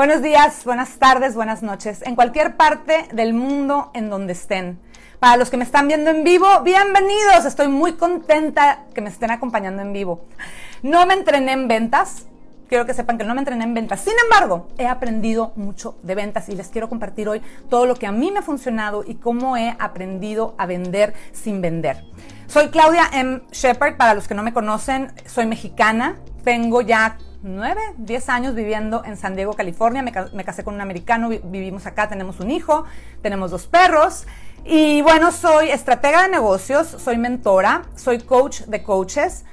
Buenos días, buenas tardes, buenas noches, en cualquier parte del mundo en donde estén. Para los que me están viendo en vivo, bienvenidos. Estoy muy contenta que me estén acompañando en vivo. No me entrené en ventas. Quiero que sepan que no me entrené en ventas. Sin embargo, he aprendido mucho de ventas y les quiero compartir hoy todo lo que a mí me ha funcionado y cómo he aprendido a vender sin vender. Soy Claudia M. Shepard, para los que no me conocen, soy mexicana. Tengo ya 9, 10 años viviendo en San Diego, California. Me, me, casé con un americano, vivimos acá, tenemos un hijo, tenemos dos perros. Y bueno, soy estratega de negocios, soy mentora, soy coach de coaches.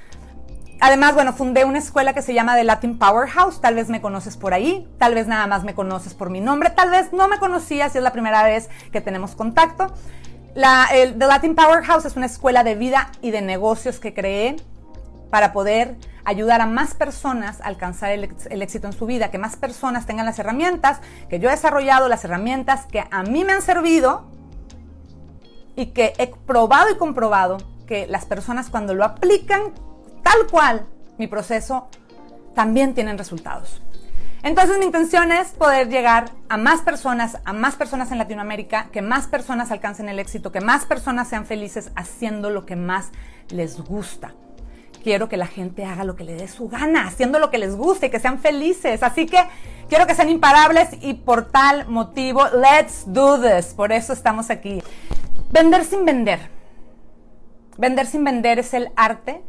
Además, bueno, fundé una escuela que se llama The Latin Powerhouse. Tal vez me conoces por ahí, tal vez nada más me conoces por mi nombre, tal vez no me conocías si es la primera vez que tenemos contacto. La, The Latin Powerhouse es una escuela de vida y de negocios que creé para poder ayudar a más personas a alcanzar el, éxito en su vida, que más personas tengan las herramientas que yo he desarrollado, las herramientas que a mí me han servido y que he probado y comprobado que las personas cuando lo aplican tal cual mi proceso, también tienen resultados. Entonces mi intención es poder llegar a más personas, a más personas en Latinoamérica, que más personas alcancen el éxito, que más personas sean felices haciendo lo que más les gusta. Quiero que la gente haga lo que le dé su gana, haciendo lo que les guste y que sean felices. Así que quiero que sean imparables y por tal motivo, let's do this. Por eso estamos aquí. Vender sin vender. Vender sin vender es el arte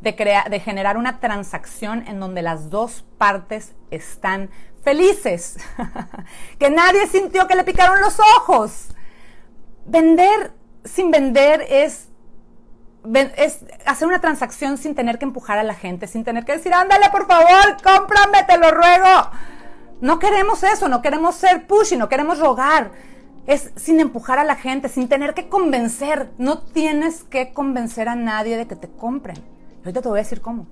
de, crear, de generar una transacción en donde las dos partes están felices. que nadie sintió que le picaron los ojos. Vender sin vender es, es hacer una transacción sin tener que empujar a la gente, sin tener que decir, ándale por favor, cómprame, te lo ruego. No queremos eso, no queremos ser pushy, no queremos rogar. Es sin empujar a la gente, sin tener que convencer. No tienes que convencer a nadie de que te compren. Ahorita te voy a decir cómo.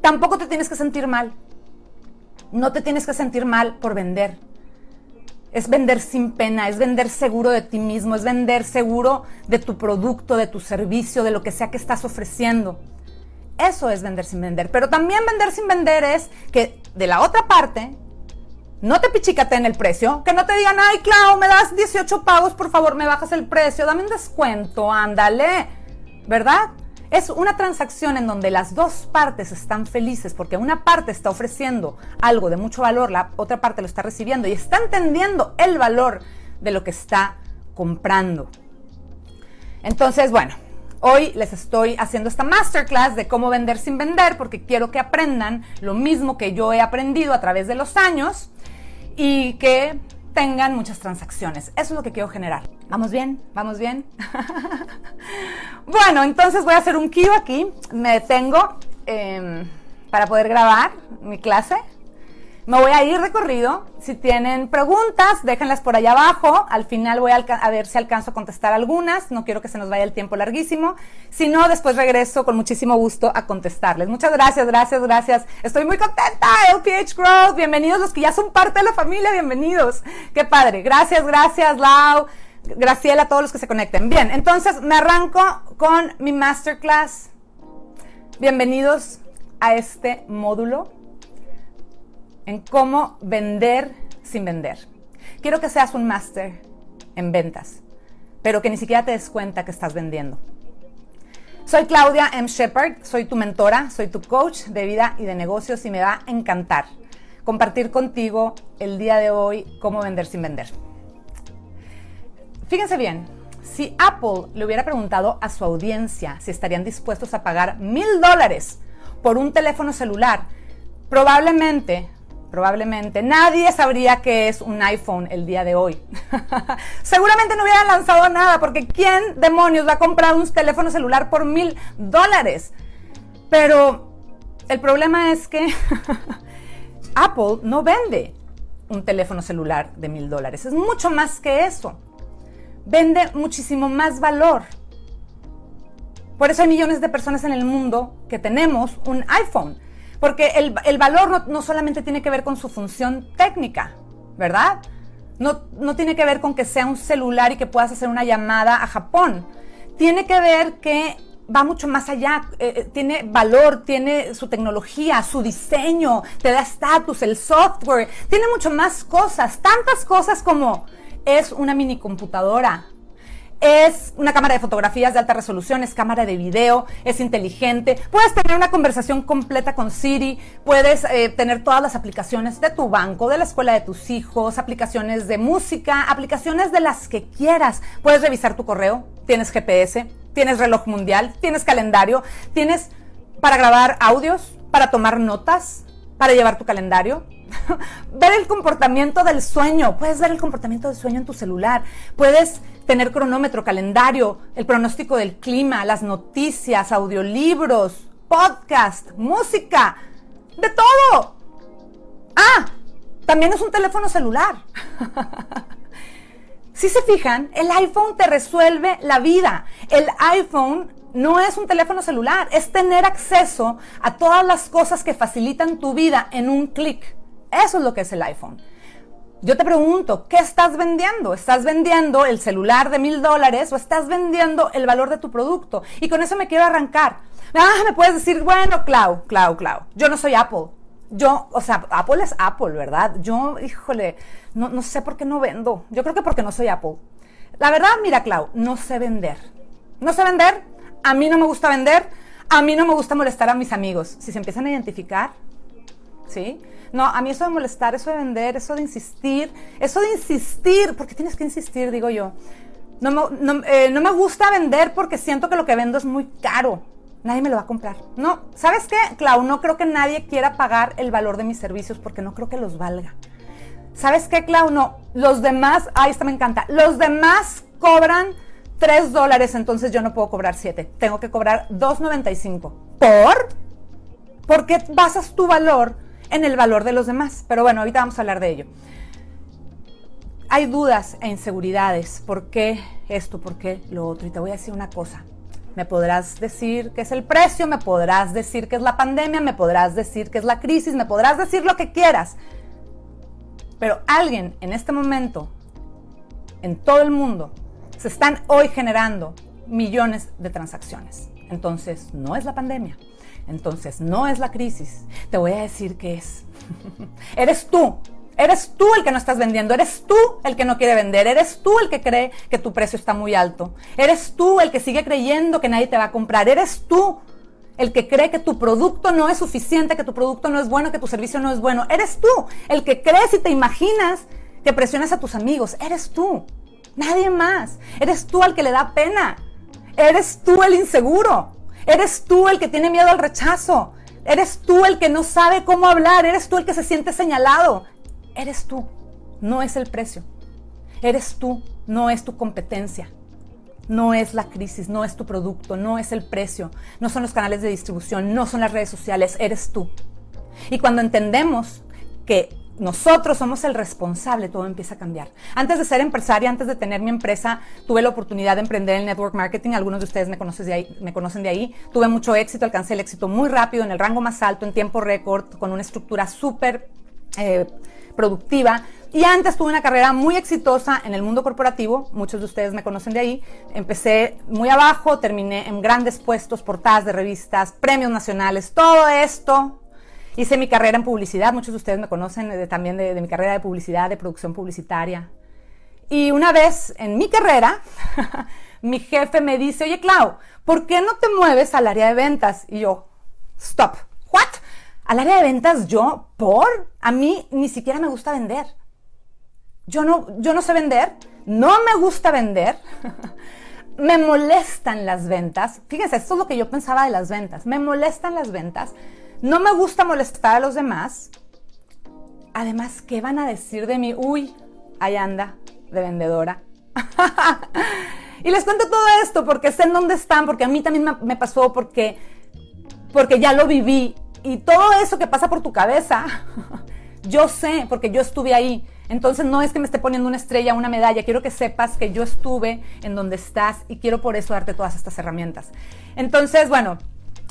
Tampoco te tienes que sentir mal. No te tienes que sentir mal por vender. Es vender sin pena, es vender seguro de ti mismo, es vender seguro de tu producto, de tu servicio, de lo que sea que estás ofreciendo. Eso es vender sin vender. Pero también vender sin vender es que de la otra parte no te pichicate en el precio, que no te digan, ay, Clau, me das 18 pagos, por favor, me bajas el precio, dame un descuento, ándale, ¿verdad? Es una transacción en donde las dos partes están felices porque una parte está ofreciendo algo de mucho valor, la otra parte lo está recibiendo y está entendiendo el valor de lo que está comprando. Entonces, bueno, hoy les estoy haciendo esta masterclass de cómo vender sin vender porque quiero que aprendan lo mismo que yo he aprendido a través de los años y que tengan muchas transacciones. Eso es lo que quiero generar. ¿Vamos bien? ¿Vamos bien? bueno, entonces voy a hacer un cue aquí. Me detengo eh, para poder grabar mi clase. Me voy a ir recorrido. Si tienen preguntas, déjenlas por allá abajo. Al final voy a, a, ver si alcanzo a contestar algunas. No quiero que se nos vaya el tiempo larguísimo. Si no, después regreso con muchísimo gusto a contestarles. Muchas gracias, gracias, gracias. Estoy muy contenta. LPH Growth. Bienvenidos los que ya son parte de la familia. Bienvenidos. Qué padre. Gracias, gracias, Lau. Graciela, a todos los que se conecten. Bien, entonces me arranco con mi masterclass. Bienvenidos a este módulo en cómo vender sin vender. Quiero que seas un máster en ventas, pero que ni siquiera te des cuenta que estás vendiendo. Soy Claudia M. Shepard, soy tu mentora, soy tu coach de vida y de negocios y me va a encantar compartir contigo el día de hoy cómo vender sin vender. Fíjense bien, si Apple le hubiera preguntado a su audiencia si estarían dispuestos a pagar mil dólares por un teléfono celular, probablemente probablemente nadie sabría que es un iPhone el día de hoy. Seguramente no hubieran lanzado nada, porque ¿quién demonios va a comprar un teléfono celular por mil dólares? Pero el problema es que Apple no vende un teléfono celular de mil dólares. Es mucho más que eso. Vende muchísimo más valor. Por eso hay millones de personas en el mundo que tenemos un iPhone. Porque el, el valor no, no, solamente tiene que ver con su función técnica, ¿verdad? No, no tiene que ver con que sea un celular y que puedas hacer una llamada a Japón. Tiene que ver que va mucho más allá, eh, eh, tiene valor, tiene su tecnología, su diseño, te da estatus, el software, tiene mucho más cosas, tantas cosas como es una mini computadora, es una cámara de fotografías de alta resolución, es cámara de video, es inteligente, puedes tener una conversación completa con Siri, puedes eh, tener todas las aplicaciones de tu banco, de la escuela de tus hijos, aplicaciones de música, aplicaciones de las que quieras, puedes revisar tu correo, tienes GPS, tienes reloj mundial, tienes calendario, tienes para grabar audios, para tomar notas, para llevar tu calendario, ver el comportamiento del sueño, puedes ver el comportamiento del sueño en tu celular, puedes tener cronómetro, calendario, el pronóstico del clima, las noticias, audiolibros, podcast, música, de todo. Ah, también es un teléfono celular. si se fijan, el iPhone te resuelve la vida. El iPhone no es un teléfono celular, es tener acceso a todas las cosas que facilitan tu vida en un clic. Eso es lo que es el iPhone. Yo te pregunto, ¿qué estás vendiendo? ¿Estás vendiendo el celular de mil dólares o estás vendiendo el valor de tu producto? Y con eso me quiero arrancar. Ah, me puedes decir, bueno, Clau, Clau, Clau, yo no soy Apple. Yo, o sea, Apple es Apple, ¿verdad? Yo, híjole, no, no sé por qué no vendo. Yo creo que porque no soy Apple. La verdad, mira, Clau, no sé vender. No sé vender, a mí no me gusta vender, a mí no me gusta molestar a mis amigos. Si se empiezan a identificar, ¿sí? No, a mí eso de molestar, eso de vender, eso de insistir, eso de insistir, porque tienes que insistir, digo yo. No, eh, no, me gusta vender porque siento que lo que vendo es muy caro. Nadie me lo va a comprar. No, ¿sabes qué, Clau? No creo que nadie quiera pagar el valor de mis servicios porque no creo que los valga. ¿Sabes qué, Clau? No, los demás, ahí esta me encanta, los demás cobran 3 dólares, entonces yo no puedo cobrar 7. Tengo que cobrar 2.95. ¿Por? ¿Por qué basas tu valor en el valor de los demás. Pero bueno, ahorita vamos a hablar de ello. Hay dudas e inseguridades. ¿Por qué esto? ¿Por qué lo otro? Y te voy a decir una cosa. Me podrás decir que es el precio, me podrás decir que es la pandemia, me podrás decir que es la crisis, me podrás decir lo que quieras. Pero alguien en este momento, en todo el mundo, se están hoy generando millones de transacciones. Entonces, no es la pandemia, entonces, no es la crisis. Te voy a decir qué es. eres tú. Eres tú el que no estás vendiendo, eres tú el que no quiere vender, eres tú el que cree que tu precio está muy alto, eres tú el que sigue creyendo que nadie te va a comprar, eres tú el que cree que tu producto no es suficiente, que tu producto no es bueno, que tu servicio no es bueno, eres tú el que crees y te imaginas que presionas a tus amigos, eres tú, nadie más, eres tú al que le da pena, eres tú el inseguro, Eres tú el que tiene miedo al rechazo. Eres tú el que no sabe cómo hablar. Eres tú el que se siente señalado. Eres tú. No es el precio. Eres tú. No es tu competencia. No es la crisis, no es tu producto, no es el precio, no son los canales de distribución, no son las redes sociales, eres tú. Y cuando entendemos que nosotros somos el responsable, todo empieza a cambiar. Antes de ser empresaria, antes de tener mi empresa, tuve la oportunidad de emprender el network marketing. Algunos de ustedes me conocen de ahí. Me conocen de ahí. Tuve mucho éxito, alcancé el éxito muy rápido, en el rango más alto, en tiempo récord, con una estructura súper eh, productiva. Y antes tuve una carrera muy exitosa en el mundo corporativo, muchos de ustedes me conocen de ahí. Empecé muy abajo, terminé en grandes puestos, portadas de revistas, premios nacionales, todo esto Hice mi carrera en publicidad, muchos de ustedes me conocen eh, también de, mi carrera de publicidad, de producción publicitaria. Y una vez en mi carrera, mi jefe me dice, oye Clau, ¿por qué no te mueves al área de ventas? Y yo, stop, ¿what? ¿Al área de ventas yo? ¿Por? A mí ni siquiera me gusta vender. Yo no, yo no sé vender, no me gusta vender, me molestan las ventas. Fíjense, esto es lo que yo pensaba de las ventas. Me molestan las ventas no me gusta molestar a los demás. Además, ¿qué van a decir de mí? Uy, ahí anda, de vendedora. y les cuento todo esto porque sé en dónde están, porque a mí también me, pasó, porque, porque ya lo viví. Y todo eso que pasa por tu cabeza, yo sé, porque yo estuve ahí. Entonces no es que me esté poniendo una estrella, una medalla, quiero que sepas que yo estuve en donde estás y quiero por eso darte todas estas herramientas. Entonces, bueno,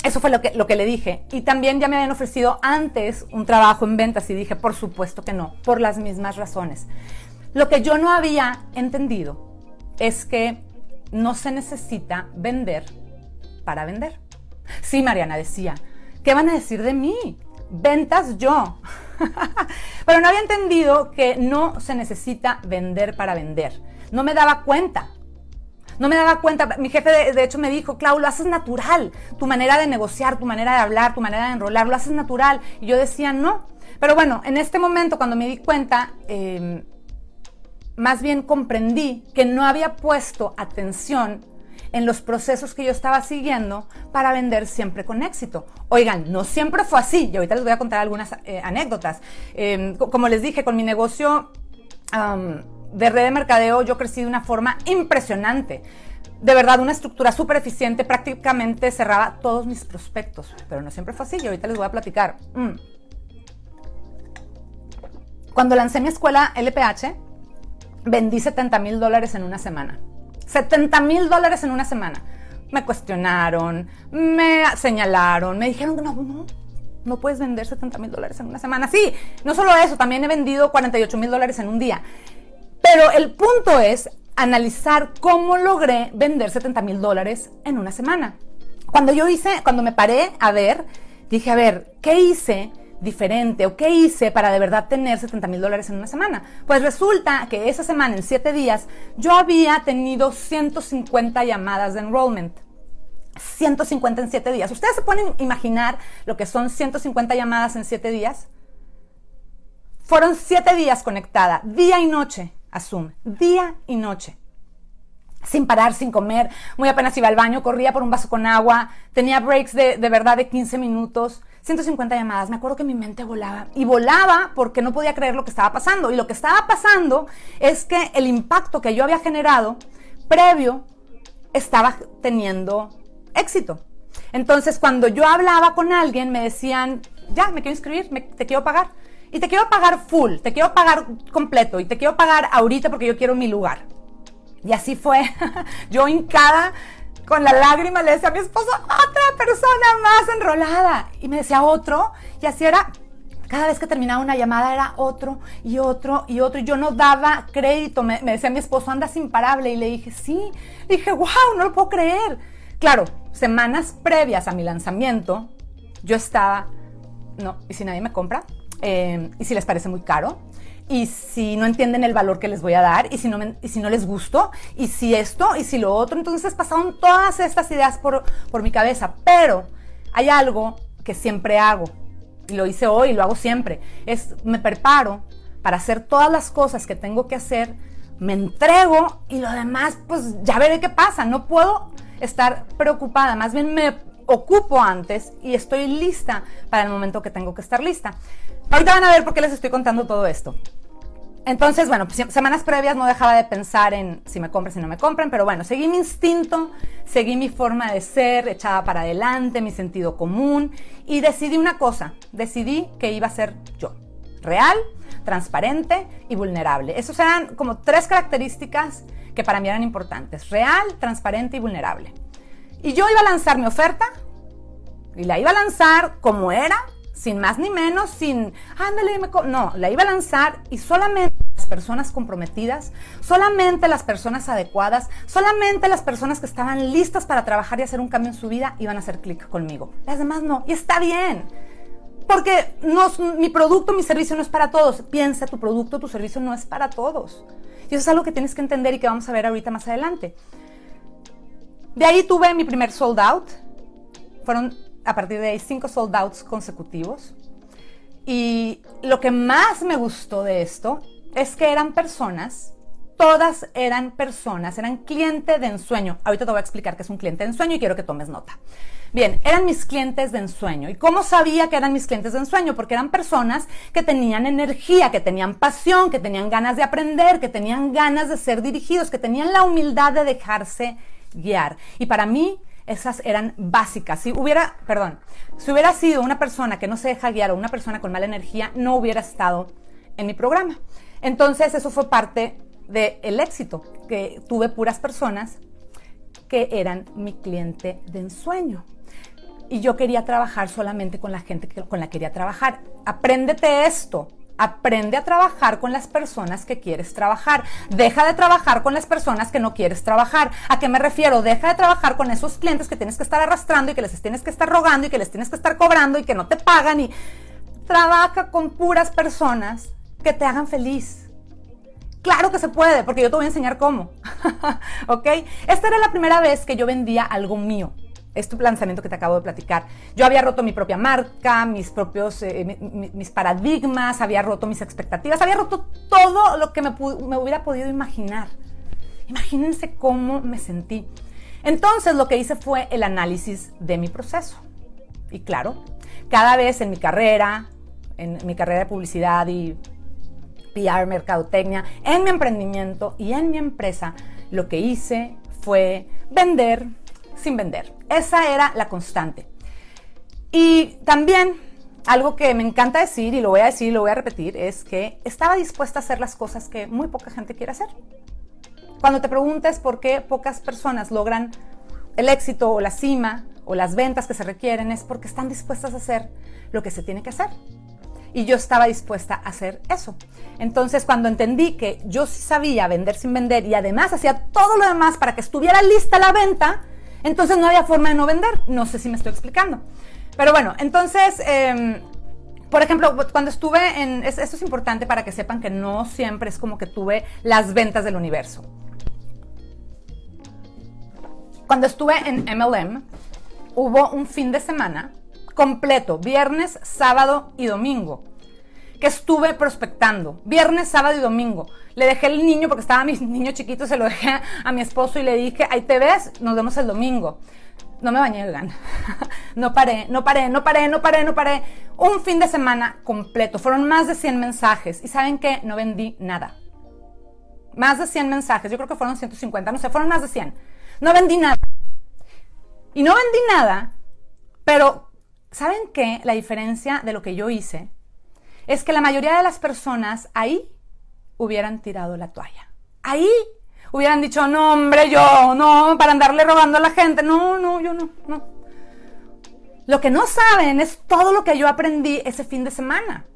eso fue lo que, lo que le dije. Y también ya me habían ofrecido antes un trabajo en ventas y dije, por supuesto que no, por las mismas razones. Lo que yo no había entendido es que no se necesita vender para vender. Sí, Mariana decía, ¿qué van a decir de mí? Ventas yo. Pero no había entendido que no se necesita vender para vender. No me daba cuenta. No me daba cuenta. Mi jefe, de, hecho, me dijo, Clau, lo haces natural. Tu manera de negociar, tu manera de hablar, tu manera de enrolar, lo haces natural. Y yo decía, no. Pero bueno, en este momento, cuando me di cuenta, em, más bien comprendí que no había puesto atención en los procesos que yo estaba siguiendo para vender siempre con éxito. Oigan, no siempre fue así, y ahorita les voy a contar algunas eh, anécdotas. Em, como les dije, con mi negocio de red de mercadeo yo crecí de una forma impresionante. De verdad, una estructura súper eficiente, prácticamente cerraba todos mis prospectos, pero no siempre fue así, y ahorita les voy a platicar. Mm. Cuando lancé mi escuela LPH, vendí 70 mil dólares en una semana. 70 mil dólares en una semana. Me cuestionaron, me señalaron, me dijeron, no, no, no puedes vender 70 mil dólares en una semana. Sí, no solo eso, también he vendido 48 mil dólares en un día. Pero el punto es analizar cómo logré vender 70 mil dólares en una semana. Cuando yo hice, cuando me paré a ver, dije, a ver, ¿qué hice? diferente o qué hice para de verdad tener 70 mil dólares en una semana? Pues resulta que esa semana, en 7 días, yo había tenido 150 llamadas de enrollment. 150 en 7 días. ¿Ustedes se pueden imaginar lo que son 150 llamadas en 7 días? Fueron 7 días conectada, día y noche Zoom, día y noche sin parar, sin comer, muy apenas iba al baño, corría por un vaso con agua, tenía breaks de, de verdad de 15 minutos. 150 llamadas. Me acuerdo que mi mente volaba y volaba porque no podía creer lo que estaba pasando. Y lo que estaba pasando es que el impacto que yo había generado previo estaba teniendo éxito. Entonces, cuando yo hablaba con alguien, me decían, ya, me quiero inscribir, te quiero pagar. Y te quiero pagar full, te quiero pagar completo y te quiero pagar ahorita porque yo quiero mi lugar. Y así fue. yo hincada con la lágrima le decía a mi esposo, otra persona más enrolada. Y me decía otro, y así era. Cada vez que terminaba una llamada era otro y otro y otro. Y yo no daba crédito. Me, decía mi esposo, andas imparable. Y le dije, sí. dije, wow, no lo puedo creer. Claro, semanas previas a mi lanzamiento, yo estaba, no, ¿y si nadie me compra? Eh, ¿Y si les parece muy caro? y si no entienden el valor que les voy a dar, y si no, y si no les gusto, y si esto, y si lo otro. Entonces pasaron todas estas ideas por, por mi cabeza, pero hay algo que siempre hago, y lo hice hoy, y lo hago siempre, es me preparo para hacer todas las cosas que tengo que hacer, me entrego y lo demás, pues ya veré qué pasa. No puedo estar preocupada, más bien me ocupo antes y estoy lista para el momento que tengo que estar lista. Ahorita van a ver por qué les estoy contando todo esto. Entonces, bueno, pues, semanas previas no dejaba de pensar en si me compran, si no me compran, pero bueno, seguí mi instinto, seguí mi forma de ser, echaba para adelante, mi sentido común y decidí una cosa, decidí que iba a ser yo, real, transparente y vulnerable. Esas eran como tres características que para mí eran importantes, real, transparente y vulnerable. Y yo iba a lanzar mi oferta y la iba a lanzar como era, sin más ni menos, sin, ándale, no, la iba a lanzar y solamente las personas comprometidas, solamente las personas adecuadas, solamente las personas que estaban listas para trabajar y hacer un cambio en su vida iban a hacer clic conmigo. Las demás no. Y está bien. Porque no, mi producto, mi servicio no es para todos. Piensa, tu producto, tu servicio no es para todos. Y eso es algo que tienes que entender y que vamos a ver ahorita más adelante. De ahí tuve mi primer sold out. Fueron a partir de ahí cinco sold consecutivos. Y lo que más me gustó de esto es que eran personas, todas eran personas, eran clientes de ensueño. Ahorita te voy a explicar qué es un cliente de ensueño y quiero que tomes nota. Bien, eran mis clientes de ensueño. ¿Y cómo sabía que eran mis clientes de ensueño? Porque eran personas que tenían energía, que tenían pasión, que tenían ganas de aprender, que tenían ganas de ser dirigidos, que tenían la humildad de dejarse guiar. Y para mí, esas eran básicas. Si hubiera, perdón, si hubiera sido una persona que no se deja guiar o una persona con mala energía, no hubiera estado en mi programa. Entonces, eso fue parte del éxito, que tuve puras personas que eran mi cliente de ensueño. Y yo quería trabajar solamente con la gente con la que quería trabajar. Apréndete esto. Aprende a trabajar con las personas que quieres trabajar. Deja de trabajar con las personas que no quieres trabajar. ¿A qué me refiero? Deja de trabajar con esos clientes que tienes que estar arrastrando y que les tienes que estar rogando y que les tienes que estar cobrando y que no te pagan. Y trabaja con puras personas que te hagan feliz. Claro que se puede, porque yo te voy a enseñar cómo. ¿Ok? Esta era la primera vez que yo vendía algo mío este lanzamiento que te acabo de platicar. Yo había roto mi propia marca, mis propios, eh, mis paradigmas, había roto mis expectativas, había roto todo lo que me, me hubiera podido imaginar. Imagínense cómo me sentí. Entonces lo que hice fue el análisis de mi proceso. Y claro, cada vez en mi carrera, en mi carrera de publicidad y PR, mercadotecnia, en mi emprendimiento y en mi empresa, lo que hice fue vender, sin vender. Esa era la constante. Y también algo que me encanta decir, y lo voy a decir y lo voy a repetir, es que estaba dispuesta a hacer las cosas que muy poca gente quiere hacer. Cuando te preguntes por qué pocas personas logran el éxito o la cima o las ventas que se requieren, es porque están dispuestas a hacer lo que se tiene que hacer. Y yo estaba dispuesta a hacer eso. Entonces, cuando entendí que yo sí sabía vender sin vender y además hacía todo lo demás para que estuviera lista la venta, entonces no había forma de no vender. No sé si me estoy explicando. Pero bueno, entonces, em, por ejemplo, cuando estuve en... Esto es importante para que sepan que no siempre es como que tuve las ventas del universo. Cuando estuve en MLM, hubo un fin de semana completo, viernes, sábado y domingo que estuve prospectando, viernes, sábado y domingo. Le dejé el niño, porque estaba mi niño chiquito, se lo dejé a mi esposo y le dije, ahí te ves, nos vemos el domingo. No me bañé, oigan. No paré, no paré, no paré, no paré, no paré. Un fin de semana completo. Fueron más de 100 mensajes. ¿Y saben qué? No vendí nada. Más de 100 mensajes. Yo creo que fueron 150, no sé, fueron más de 100. No vendí nada. Y no vendí nada, pero ¿saben qué? La diferencia de lo que yo hice es que la mayoría de las personas ahí hubieran tirado la toalla. Ahí hubieran dicho, no, hombre, yo, no, para andarle robando a la gente. No, no, yo no, no. Lo que no saben es todo lo que yo aprendí ese fin de semana.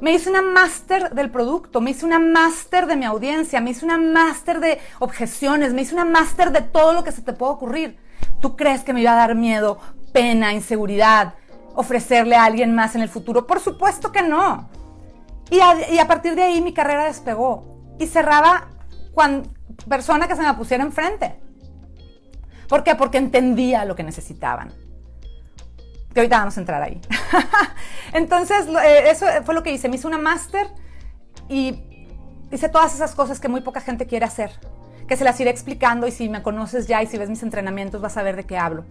Me hice una máster del producto, me hice una máster de mi audiencia, me hice una máster de objeciones, me hice una máster de todo lo que se te puede ocurrir. ¿Tú crees que me iba a dar miedo, pena, inseguridad, ofrecerle a alguien más en el futuro? Por supuesto que no. Y a, partir de ahí mi carrera despegó y cerraba cuando persona que se me pusiera enfrente. ¿Por qué? Porque entendía lo que necesitaban. Que ahorita vamos a entrar ahí. Entonces, eh, eso fue lo que hice. Me hice una máster y hice todas esas cosas que muy poca gente quiere hacer. Que se las iré explicando y si me conoces ya y si ves mis entrenamientos vas a ver de qué hablo.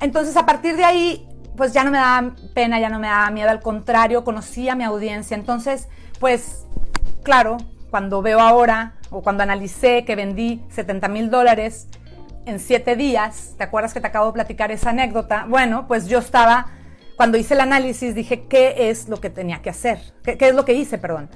Entonces, a partir de ahí, pues ya no me daba pena, ya no me daba miedo, al contrario, conocía a mi audiencia. Entonces, pues, claro, cuando veo ahora o cuando analicé que vendí 70 mil dólares en siete días, ¿te acuerdas que te acabo de platicar esa anécdota? Bueno, pues yo estaba, cuando hice el análisis, dije, ¿qué es lo que tenía que hacer? ¿Qué, qué es lo que hice, perdón?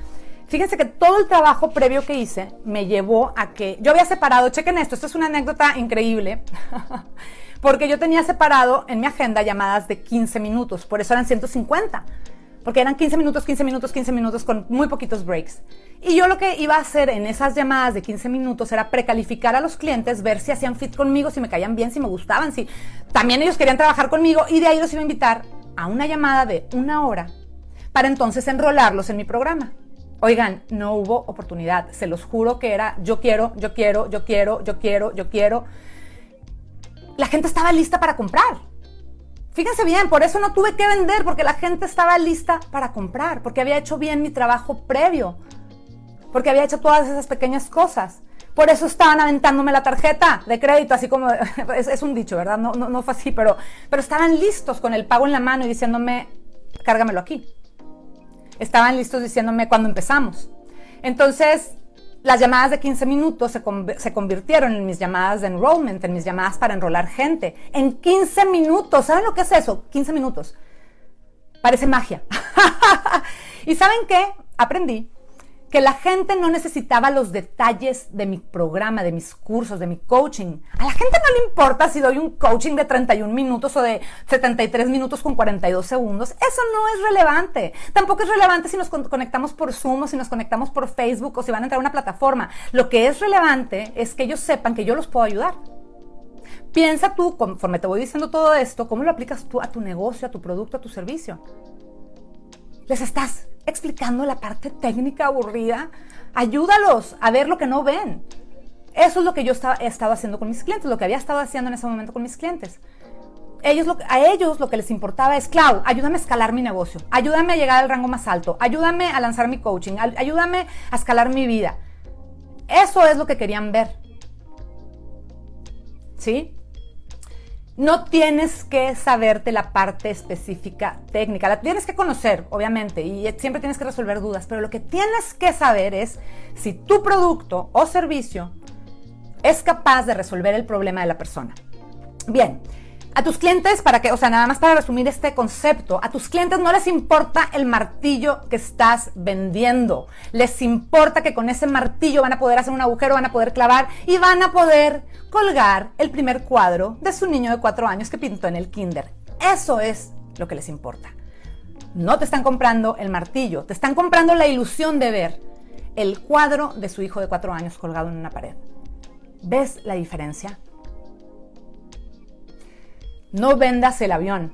Fíjense que todo el trabajo previo que hice me llevó a que yo había separado, chequen esto, esto es una anécdota increíble. porque yo tenía separado en mi agenda llamadas de 15 minutos, por eso eran 150, porque eran 15 minutos, 15 minutos, 15 minutos con muy poquitos breaks. Y yo lo que iba a hacer en esas llamadas de 15 minutos era precalificar a los clientes, ver si hacían fit conmigo, si me caían bien, si me gustaban, si también ellos querían trabajar conmigo y de ahí los iba a invitar a una llamada de una hora para entonces enrolarlos en mi programa. Oigan, no hubo oportunidad, se los juro que era yo quiero, yo quiero, yo quiero, yo quiero, yo quiero la gente estaba lista para comprar. Fíjense bien, por eso no tuve que vender, porque la gente estaba lista para comprar, porque había hecho bien mi trabajo previo, porque había hecho todas esas pequeñas cosas. Por eso estaban aventándome la tarjeta de crédito, así como es, un dicho, ¿verdad? No, no, no, fue así, pero, pero estaban listos con el pago en la mano y diciéndome, cárgamelo aquí. Estaban listos diciéndome cuando empezamos. Entonces, las llamadas de 15 minutos se, convirtieron en mis llamadas de enrollment, en mis llamadas para enrolar gente. En 15 minutos, ¿saben lo que es eso? 15 minutos. Parece magia. ¿Y saben qué? Aprendí que la gente no necesitaba los detalles de mi programa, de mis cursos, de mi coaching. A la gente no le importa si doy un coaching de 31 minutos o de 73 minutos con 42 segundos. Eso no es relevante. Tampoco es relevante si nos conectamos por Zoom o si nos conectamos por Facebook o si van a entrar a una plataforma. Lo que es relevante es que ellos sepan que yo los puedo ayudar. Piensa tú, conforme te voy diciendo todo esto, cómo lo aplicas tú a tu negocio, a tu producto, a tu servicio. Les estás explicando la parte técnica aburrida. Ayúdalos a ver lo que no ven. Eso es lo que yo he estado haciendo con mis clientes, lo que había estado haciendo en ese momento con mis clientes. A ellos lo que les importaba es, Clau, ayúdame a escalar mi negocio, ayúdame a llegar al rango más alto, ayúdame a lanzar mi coaching, ayúdame a escalar mi vida. Eso es lo que querían ver. ¿Sí? No tienes que saberte la parte específica técnica, la tienes que conocer, obviamente, y siempre tienes que resolver dudas, pero lo que tienes que saber es si tu producto o servicio es capaz de resolver el problema de la persona. Bien, a tus clientes, para que, o sea, nada más para resumir este concepto, a tus clientes no les importa el martillo que estás vendiendo. Les importa que con ese martillo van a poder hacer un agujero, van a poder clavar y van a poder colgar el primer cuadro de su niño de cuatro años que pintó en el kinder. Eso es lo que les importa. No te están comprando el martillo, te están comprando la ilusión de ver el cuadro de su hijo de cuatro años colgado en una pared. ¿Ves la diferencia? No vendas el avión.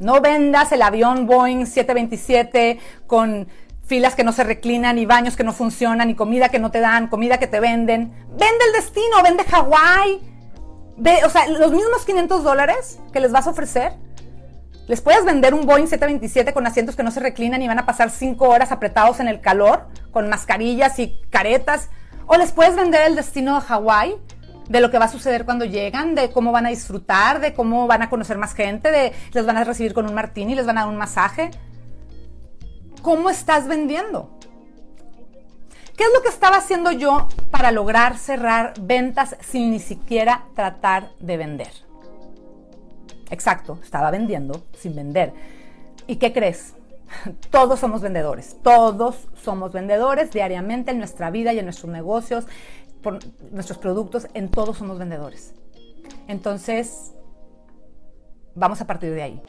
No vendas el avión Boeing 727 con filas que no se reclinan y baños que no funcionan y comida que no te dan, comida que te venden. Vende el destino, vende Hawái. o sea, los mismos 500 dólares que les vas a ofrecer, les puedes vender un Boeing 727 con asientos que no se reclinan y van a pasar 5 horas apretados en el calor, con mascarillas y caretas. O les puedes vender el destino de Hawái de lo que va a suceder cuando llegan, de cómo van a disfrutar, de cómo van a conocer más gente, de les van a recibir con un martini, les van a dar un masaje. ¿Cómo estás vendiendo? ¿Qué es lo que estaba haciendo yo para lograr cerrar ventas sin ni siquiera tratar de vender? Exacto, estaba vendiendo sin vender. ¿Y qué crees? Todos somos vendedores, todos somos vendedores diariamente en nuestra vida y en nuestros negocios, por nuestros productos, en todos somos vendedores. Entonces, vamos a partir de ahí.